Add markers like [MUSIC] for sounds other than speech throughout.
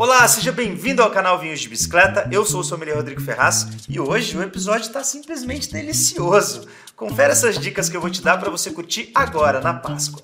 Olá, seja bem-vindo ao canal Vinhos de Bicicleta. Eu sou o sommelier Rodrigo Ferraz e hoje o episódio está simplesmente delicioso. Confere essas dicas que eu vou te dar para você curtir agora na Páscoa.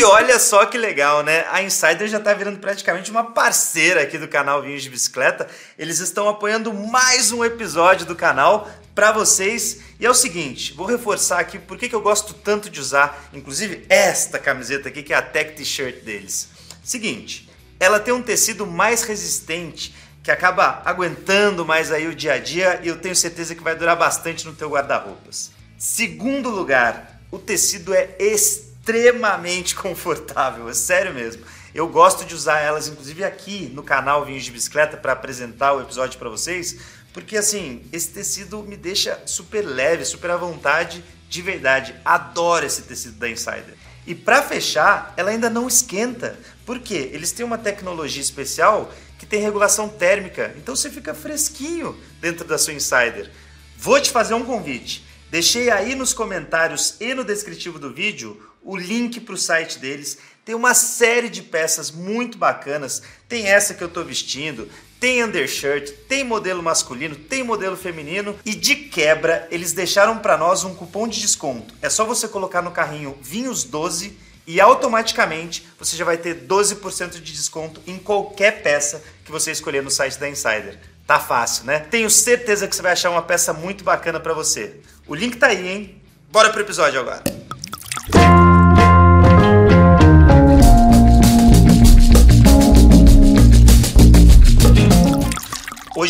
E olha só que legal, né? A Insider já está virando praticamente uma parceira aqui do canal Vinhos de Bicicleta. Eles estão apoiando mais um episódio do canal para vocês. E é o seguinte, vou reforçar aqui por que eu gosto tanto de usar, inclusive esta camiseta aqui, que é a Tech T-shirt deles. Seguinte, ela tem um tecido mais resistente, que acaba aguentando mais aí o dia a dia e eu tenho certeza que vai durar bastante no teu guarda-roupas. Segundo lugar, o tecido é extremamente [LAUGHS] confortável, é sério mesmo. Eu gosto de usar elas, inclusive aqui no canal Vinhos de Bicicleta, para apresentar o episódio para vocês, porque assim, esse tecido me deixa super leve, super à vontade, de verdade. Adoro esse tecido da Insider. E para fechar, ela ainda não esquenta. Por quê? Eles têm uma tecnologia especial que tem regulação térmica, então você fica fresquinho dentro da sua Insider. Vou te fazer um convite. Deixei aí nos comentários e no descritivo do vídeo o link para o site deles. Tem uma série de peças muito bacanas. Tem essa que eu estou vestindo, tem undershirt, tem modelo masculino, tem modelo feminino e de quebra eles deixaram para nós um cupom de desconto. É só você colocar no carrinho Vinhos 12 e automaticamente você já vai ter 12% de desconto em qualquer peça que você escolher no site da Insider. Tá fácil, né? Tenho certeza que você vai achar uma peça muito bacana para você. O link tá aí, hein? Bora pro episódio agora.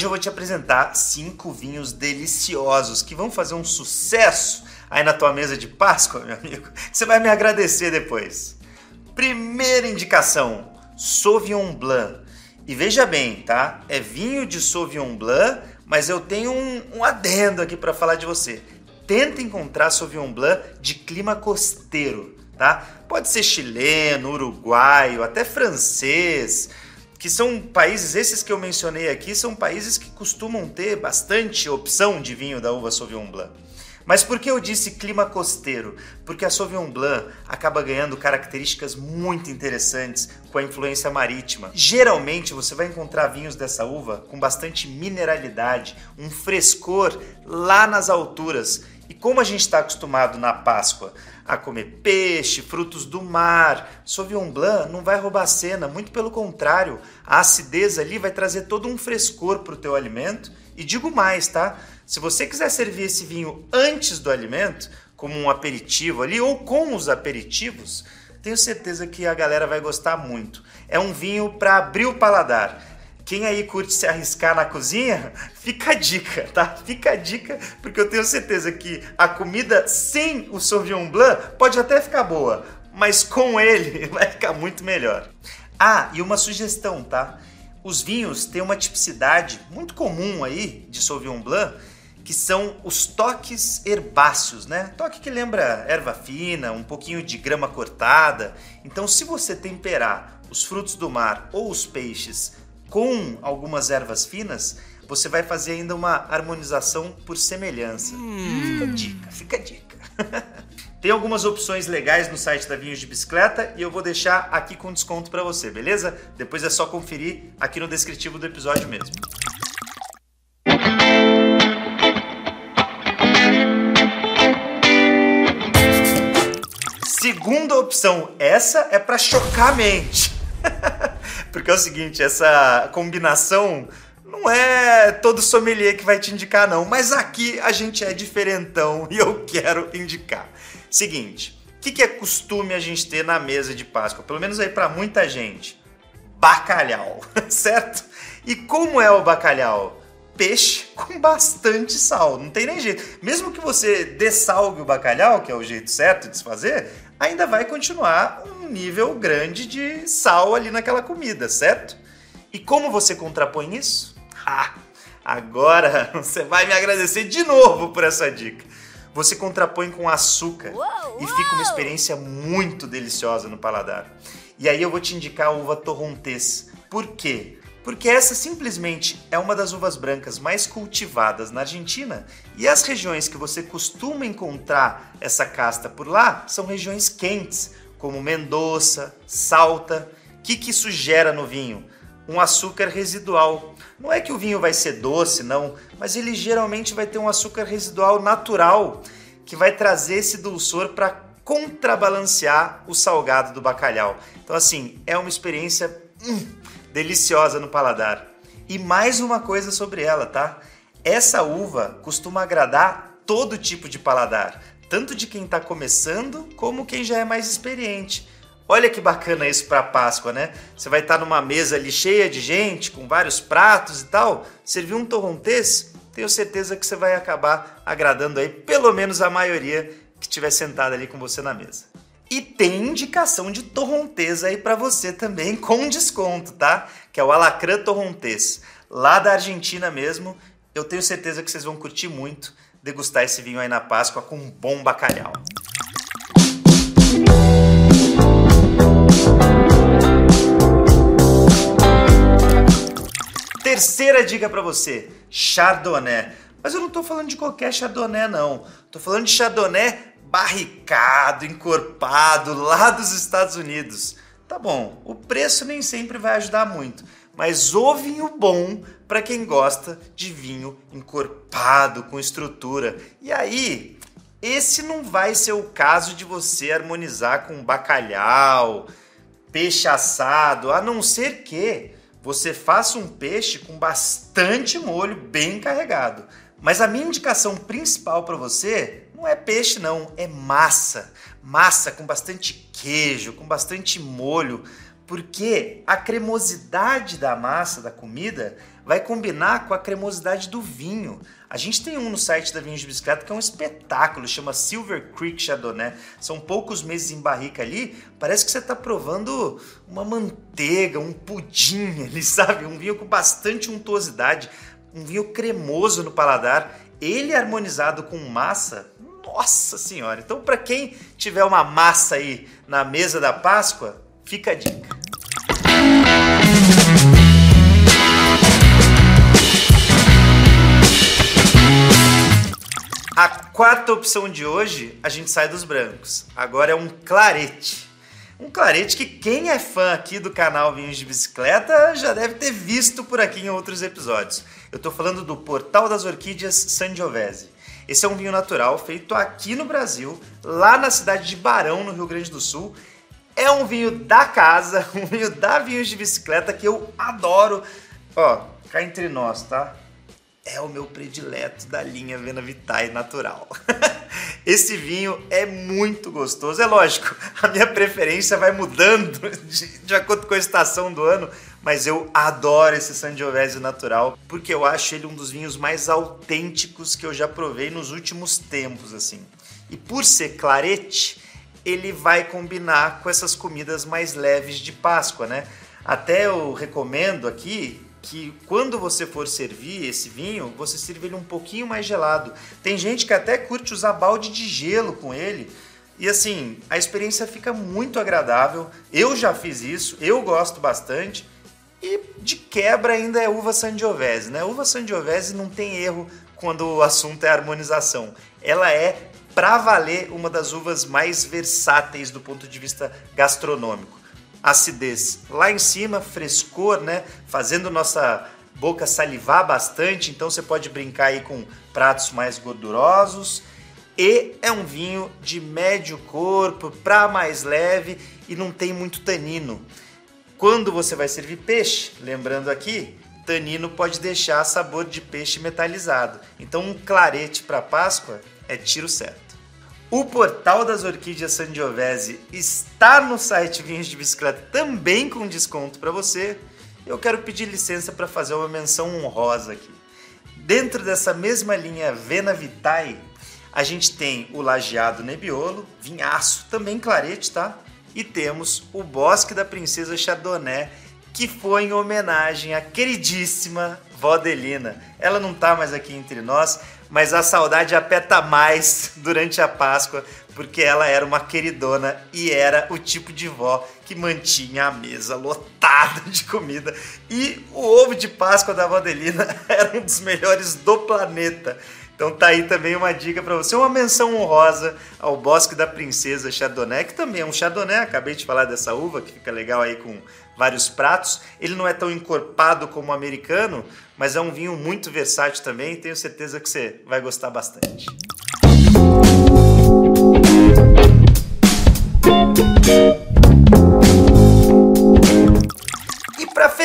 Hoje eu vou te apresentar cinco vinhos deliciosos que vão fazer um sucesso aí na tua mesa de Páscoa, meu amigo. Você vai me agradecer depois. Primeira indicação: Sauvignon Blanc. E veja bem, tá? É vinho de Sauvignon Blanc, mas eu tenho um, um adendo aqui para falar de você. Tenta encontrar Sauvignon Blanc de clima costeiro, tá? Pode ser chileno, uruguaio, até francês que são países, esses que eu mencionei aqui, são países que costumam ter bastante opção de vinho da uva Sauvignon Blanc. Mas por que eu disse clima costeiro? Porque a Sauvignon Blanc acaba ganhando características muito interessantes com a influência marítima. Geralmente você vai encontrar vinhos dessa uva com bastante mineralidade, um frescor lá nas alturas. E como a gente está acostumado na Páscoa a comer peixe, frutos do mar. Sauvignon Blanc não vai roubar a cena, muito pelo contrário, a acidez ali vai trazer todo um frescor para o teu alimento. E digo mais, tá? Se você quiser servir esse vinho antes do alimento, como um aperitivo ali ou com os aperitivos, tenho certeza que a galera vai gostar muito. É um vinho para abrir o paladar. Quem aí curte se arriscar na cozinha, fica a dica, tá? Fica a dica, porque eu tenho certeza que a comida sem o Sauvignon Blanc pode até ficar boa, mas com ele [LAUGHS] vai ficar muito melhor. Ah, e uma sugestão, tá? Os vinhos têm uma tipicidade muito comum aí de Sauvignon Blanc, que são os toques herbáceos, né? Toque que lembra erva fina, um pouquinho de grama cortada. Então, se você temperar os frutos do mar ou os peixes com algumas ervas finas, você vai fazer ainda uma harmonização por semelhança. Hum. Fica dica, fica dica. [LAUGHS] Tem algumas opções legais no site da Vinhos de Bicicleta e eu vou deixar aqui com desconto para você, beleza? Depois é só conferir aqui no descritivo do episódio mesmo. Segunda opção, essa é para chocar a mente. [LAUGHS] Porque é o seguinte, essa combinação não é todo sommelier que vai te indicar, não. Mas aqui a gente é diferentão [LAUGHS] e eu quero indicar. Seguinte, o que, que, é costume a gente ter na mesa de Páscoa? Pelo menos aí para muita gente. Bacalhau, [LAUGHS] certo? E como é o bacalhau? Peixe com bastante sal, não tem nem jeito. Mesmo que você dessalgue o bacalhau, que é o jeito certo de se fazer, ainda vai continuar um nível grande de sal ali naquela comida, certo? E como você contrapõe isso? Ah, agora [LAUGHS] você vai me agradecer de novo por essa dica. Você contrapõe com açúcar e fica uma experiência muito deliciosa no paladar. E aí eu vou te indicar a uva torrontés. Por quê? Porque essa simplesmente é uma das uvas brancas mais cultivadas na Argentina e as regiões que você costuma encontrar essa casta por lá são regiões quentes, como Mendoza, Salta. O que, que isso gera no vinho? Um açúcar residual. Não é que o vinho vai ser doce, não, mas ele geralmente vai ter um açúcar residual natural que vai trazer esse dulçor para contrabalancear o salgado do bacalhau. Então, assim, é uma experiência hum, deliciosa no paladar. E mais uma coisa sobre ela, tá? Essa uva costuma agradar todo tipo de paladar, tanto de quem está começando como quem já é mais experiente. Olha que bacana isso para Páscoa, né? Você vai estar tá numa mesa ali cheia de gente, com vários pratos e tal, servir um torrontês, tenho certeza que você vai acabar agradando aí pelo menos a maioria que estiver sentada ali com você na mesa. E tem indicação de torrontês aí para você também [LAUGHS] com desconto, tá? Que é o Alacrã Torrontês, lá da Argentina mesmo. Eu tenho certeza que vocês vão curtir muito degustar esse vinho aí na Páscoa com um bom bacalhau. Terceira dica para você: Chardonnay. Mas eu não estou falando de qualquer Chardonnay, não. Estou falando de Chardonnay barricado, encorpado, lá dos Estados Unidos. Tá bom, o preço nem sempre vai ajudar muito, mas o vinho bom para quem gosta de vinho encorpado, com estrutura. E aí, esse não vai ser o caso de você harmonizar com bacalhau, peixe assado, a não ser que você faça um peixe com bastante molho bem carregado. Mas a minha indicação principal para você não é peixe não, é massa. Massa com bastante queijo, com bastante molho, porque a cremosidade da massa da comida vai combinar com a cremosidade do vinho. A gente tem um no site da Vinhos de Bicicleta que é um espetáculo, chama Silver Creek Chardonnay. São poucos meses em barrica ali, parece que você está provando uma manteiga, um pudim [LAUGHS] ali, sabe? Um vinho com bastante untuosidade, um vinho cremoso no paladar. Ele harmonizado com massa, nossa senhora! Então, para quem tiver uma massa aí na mesa da Páscoa, fica a dica. A quarta opção de hoje, a gente sai dos brancos. Agora é um clarete. Um clarete que quem é fã aqui do canal Vinhos de Bicicleta já deve ter visto por aqui em outros episódios. Eu estou falando do Portal das Orquídeas Sangiovese. Esse é um vinho natural feito aqui no Brasil, lá na cidade de Barão, no Rio Grande do Sul. É um vinho da casa, [LAUGHS] um vinho da Vinhos de Bicicleta que eu adoro. Ó, cá entre nós, tá? é o meu predileto da linha Vena Vitae natural. [LAUGHS] Esse vinho é muito gostoso. É lógico, [LAUGHS] a minha preferência vai mudando de, de acordo com a estação do ano, mas eu adoro esse Sangiovese natural porque eu acho ele um dos vinhos mais autênticos que eu já provei nos últimos tempos, assim. E por ser clarete, ele vai combinar com essas comidas mais leves de Páscoa, né? Até eu recomendo aqui que quando você for servir esse vinho, você sirva ele um pouquinho mais gelado. Tem gente que até curte usar balde de gelo com ele. E assim, a experiência fica muito agradável. Eu já fiz isso, eu gosto bastante. E de quebra ainda é uva Sangiovese, né? Uva Sangiovese não tem erro quando o assunto é harmonização. Ela é para valer uma das uvas mais versáteis do ponto de vista gastronômico acidez lá em cima, frescor, né? Fazendo nossa boca salivar bastante, então você pode brincar aí com pratos mais gordurosos. E é um vinho de médio corpo, para mais leve e não tem muito tanino. Quando você vai servir peixe, lembrando aqui, tanino pode deixar sabor de peixe metalizado. Então um clarete para Páscoa é tiro certo. O portal das orquídeas Sangiovese está no site Vinhos de Bicicleta também com desconto para você. Eu quero pedir licença para fazer uma menção honrosa aqui. Dentro dessa mesma linha Vena Vitae, a gente tem o Lajeado Nebbiolo, vinhaço, também clarete, tá? E temos o Bosque da Princesa Chardonnay, que foi em homenagem à queridíssima Vodelina. Ela não tá mais aqui entre nós, mas a saudade aperta mais [LAUGHS] durante a Páscoa, porque ela era uma queridona e era o tipo de vó que mantinha a mesa lotada de comida. E o ovo de Páscoa da Vodelina [LAUGHS] era um dos melhores do planeta. Então tá aí também uma dica para você, uma menção honrosa ao Bosque da Princesa Chardonnay, que também é um Chardonnay, acabei de falar dessa uva, que fica legal aí com vários pratos. Ele não é tão encorpado como o americano, mas é um vinho muito versátil também, tenho certeza que você vai gostar bastante.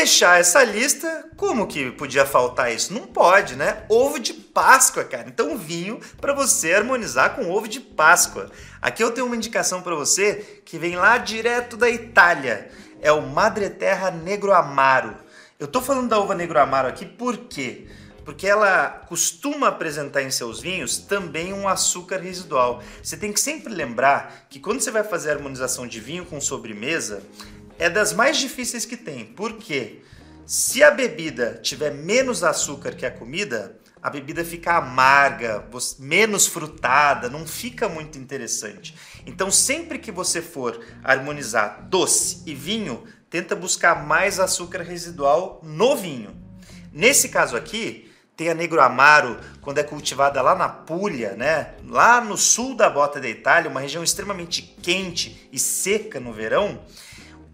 Fechar essa lista, como que podia faltar isso? Não pode, né? Ovo de Páscoa, cara. Então, vinho para você harmonizar com ovo de Páscoa. Aqui eu tenho uma indicação para você que vem lá direto da Itália. É o Madre Terra Negro Amaro. Eu tô falando da uva Negro Amaro aqui por quê? Porque ela costuma apresentar em seus vinhos também um açúcar residual. Você tem que sempre lembrar que quando você vai fazer harmonização de vinho com sobremesa, é das mais difíceis que tem. porque Se a bebida tiver menos açúcar que a comida, a bebida fica amarga, menos frutada, não fica muito interessante. Então, sempre que você for harmonizar doce e vinho, tenta buscar mais açúcar residual no vinho. Nesse caso aqui, tem a Negro Amaro, quando é cultivada lá na Puglia, né? lá no sul da bota da Itália, uma região extremamente quente e seca no verão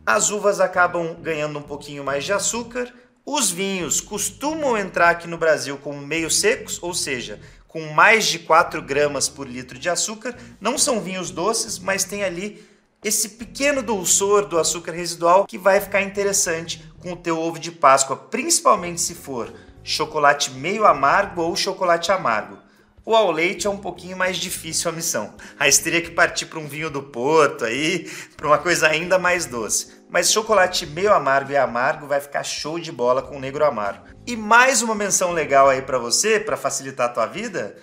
as uvas acabam ganhando um pouquinho mais de açúcar. Os vinhos costumam entrar aqui no Brasil como meio secos, ou seja, com mais de 4 gramas por litro de açúcar. Não são vinhos doces, mas tem ali esse pequeno dulçor do açúcar residual que vai ficar interessante com o teu ovo de Páscoa, principalmente se for chocolate meio amargo ou chocolate amargo. O ao leite é um pouquinho mais difícil a missão. Aí você teria que partir para um vinho do Porto aí, para uma coisa ainda mais doce. Mas chocolate meio amargo e amargo vai ficar show de bola com o negro amargo. E mais uma menção legal aí para você, para facilitar a tua vida,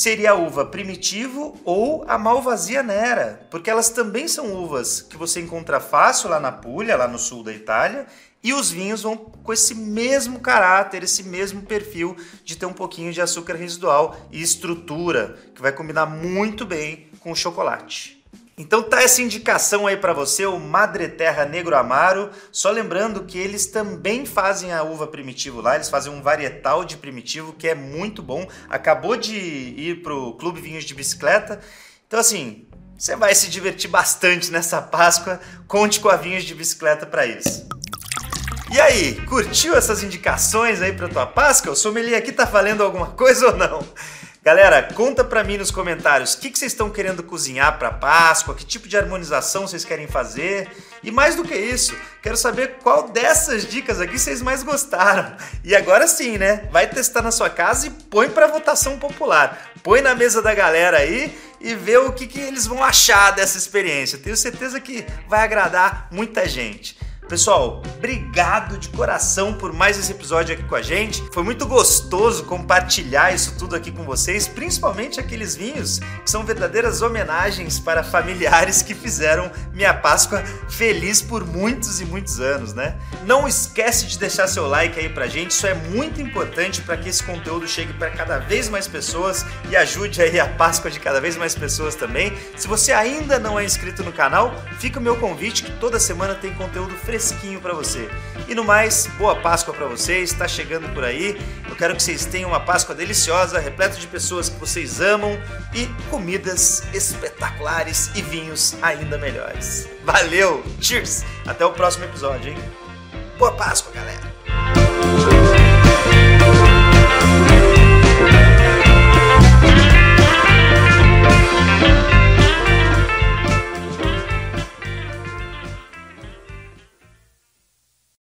seria a uva primitivo ou a malvasia nera, porque elas também são uvas que você encontra fácil lá na Puglia, lá no sul da Itália, e os vinhos vão com esse mesmo caráter, esse mesmo perfil de ter um pouquinho de açúcar residual e estrutura, que vai combinar muito bem com o chocolate. Então tá essa indicação aí para você, o Madre Terra Negro Amaro. Só lembrando que eles também fazem a uva primitivo lá, eles fazem um varietal de primitivo que é muito bom. Acabou de ir pro Clube Vinhos de Bicicleta. Então assim, você vai se divertir bastante nessa Páscoa. Conte com a Vinhos de Bicicleta para isso. E aí, curtiu essas indicações aí para tua Páscoa? O sommelier aqui tá valendo alguma coisa ou não? Galera, conta para mim nos comentários o que, que vocês estão querendo cozinhar para Páscoa, que tipo de harmonização vocês querem fazer. E mais do que isso, quero saber qual dessas dicas aqui vocês mais gostaram. E agora sim, né? Vai testar na sua casa e põe para votação popular. Põe na mesa da galera aí e vê o que, que eles vão achar dessa experiência. Tenho certeza que vai agradar muita gente. Pessoal, obrigado de coração por mais esse episódio aqui com a gente. Foi muito gostoso compartilhar isso tudo aqui com vocês, principalmente aqueles vinhos que são verdadeiras homenagens para familiares que fizeram minha Páscoa feliz por muitos e muitos anos, né? Não esquece de deixar seu like aí pra gente, isso é muito importante para que esse conteúdo chegue para cada vez mais pessoas e ajude aí a Páscoa de cada vez mais pessoas também. Se você ainda não é inscrito no canal, fica o meu convite que toda semana tem conteúdo fresquinho para você. E no mais, boa Páscoa para vocês, está chegando por aí. Eu quero que vocês tenham uma Páscoa deliciosa, repleta de pessoas que vocês amam e comidas espetaculares e vinhos ainda melhores. Valeu, cheers! Até o próximo episódio, hein? Boa Páscoa, galera!